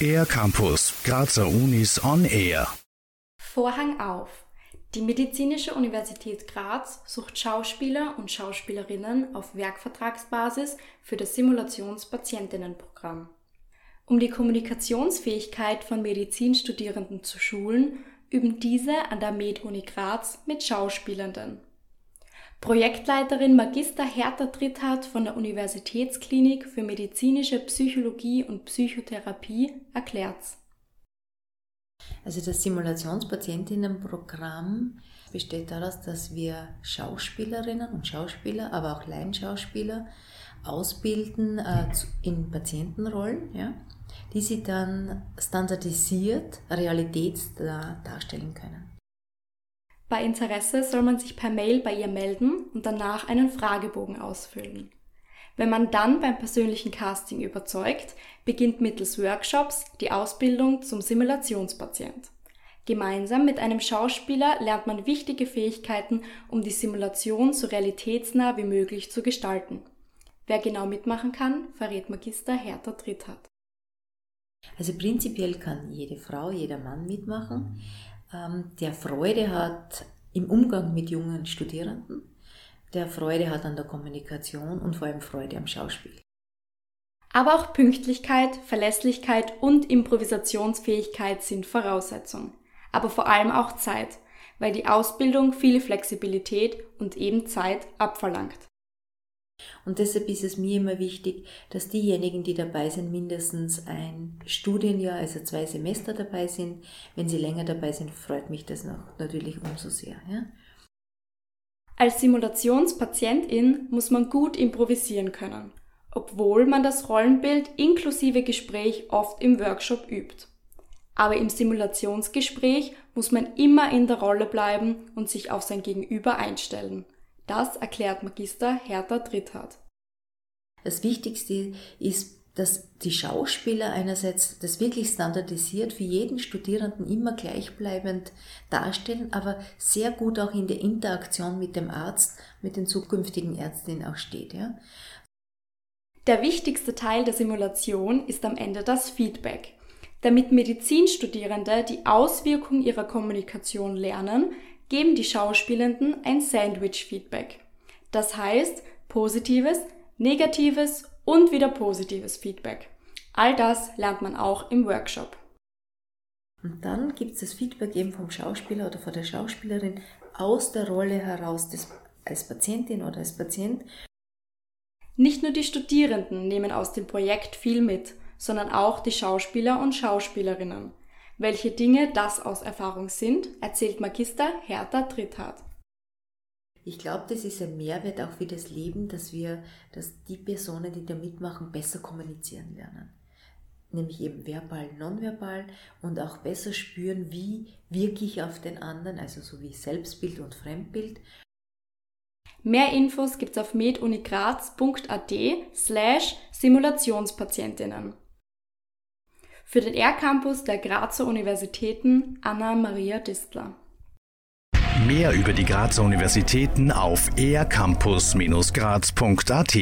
Air Campus, Grazer Unis on Air. Vorhang auf. Die Medizinische Universität Graz sucht Schauspieler und Schauspielerinnen auf Werkvertragsbasis für das Simulationspatientinnenprogramm. Um die Kommunikationsfähigkeit von Medizinstudierenden zu schulen, üben diese an der Med-Uni Graz mit Schauspielenden. Projektleiterin Magister Hertha Dritthardt von der Universitätsklinik für medizinische Psychologie und Psychotherapie erklärt's. Also das Simulationspatientinnenprogramm besteht daraus, dass wir Schauspielerinnen und Schauspieler, aber auch Laienschauspieler ausbilden äh, in Patientenrollen, ja, die sie dann standardisiert Realität darstellen können. Bei Interesse soll man sich per Mail bei ihr melden und danach einen Fragebogen ausfüllen. Wenn man dann beim persönlichen Casting überzeugt, beginnt mittels Workshops die Ausbildung zum Simulationspatient. Gemeinsam mit einem Schauspieler lernt man wichtige Fähigkeiten, um die Simulation so realitätsnah wie möglich zu gestalten. Wer genau mitmachen kann, verrät Magister Hertha Dritthardt. Also prinzipiell kann jede Frau, jeder Mann mitmachen, der Freude hat im Umgang mit jungen Studierenden der Freude hat an der Kommunikation und vor allem Freude am Schauspiel. Aber auch Pünktlichkeit, Verlässlichkeit und Improvisationsfähigkeit sind Voraussetzung. Aber vor allem auch Zeit, weil die Ausbildung viel Flexibilität und eben Zeit abverlangt. Und deshalb ist es mir immer wichtig, dass diejenigen, die dabei sind, mindestens ein Studienjahr, also zwei Semester dabei sind. Wenn sie länger dabei sind, freut mich das noch natürlich umso sehr. Ja? Als Simulationspatientin muss man gut improvisieren können, obwohl man das Rollenbild inklusive Gespräch oft im Workshop übt. Aber im Simulationsgespräch muss man immer in der Rolle bleiben und sich auf sein Gegenüber einstellen. Das erklärt Magister Hertha Dritthardt. Das Wichtigste ist dass die Schauspieler einerseits das wirklich standardisiert für jeden Studierenden immer gleichbleibend darstellen, aber sehr gut auch in der Interaktion mit dem Arzt, mit den zukünftigen Ärztinnen auch steht. Ja. Der wichtigste Teil der Simulation ist am Ende das Feedback. Damit Medizinstudierende die Auswirkung ihrer Kommunikation lernen, geben die Schauspielenden ein Sandwich-Feedback. Das heißt positives, negatives und wieder positives Feedback. All das lernt man auch im Workshop. Und dann gibt es das Feedback eben vom Schauspieler oder von der Schauspielerin aus der Rolle heraus des, als Patientin oder als Patient. Nicht nur die Studierenden nehmen aus dem Projekt viel mit, sondern auch die Schauspieler und Schauspielerinnen. Welche Dinge das aus Erfahrung sind, erzählt Magister Hertha Dritthardt. Ich glaube, das ist ein Mehrwert auch für das Leben, dass wir, dass die Personen, die da mitmachen, besser kommunizieren lernen. Nämlich eben verbal, nonverbal und auch besser spüren, wie wirke ich auf den anderen, also so wie Selbstbild und Fremdbild. Mehr Infos gibt's auf medunigraz.at slash Simulationspatientinnen. Für den R-Campus der Grazer Universitäten Anna Maria Distler. Mehr über die Grazer Universitäten auf ercampus-graz.at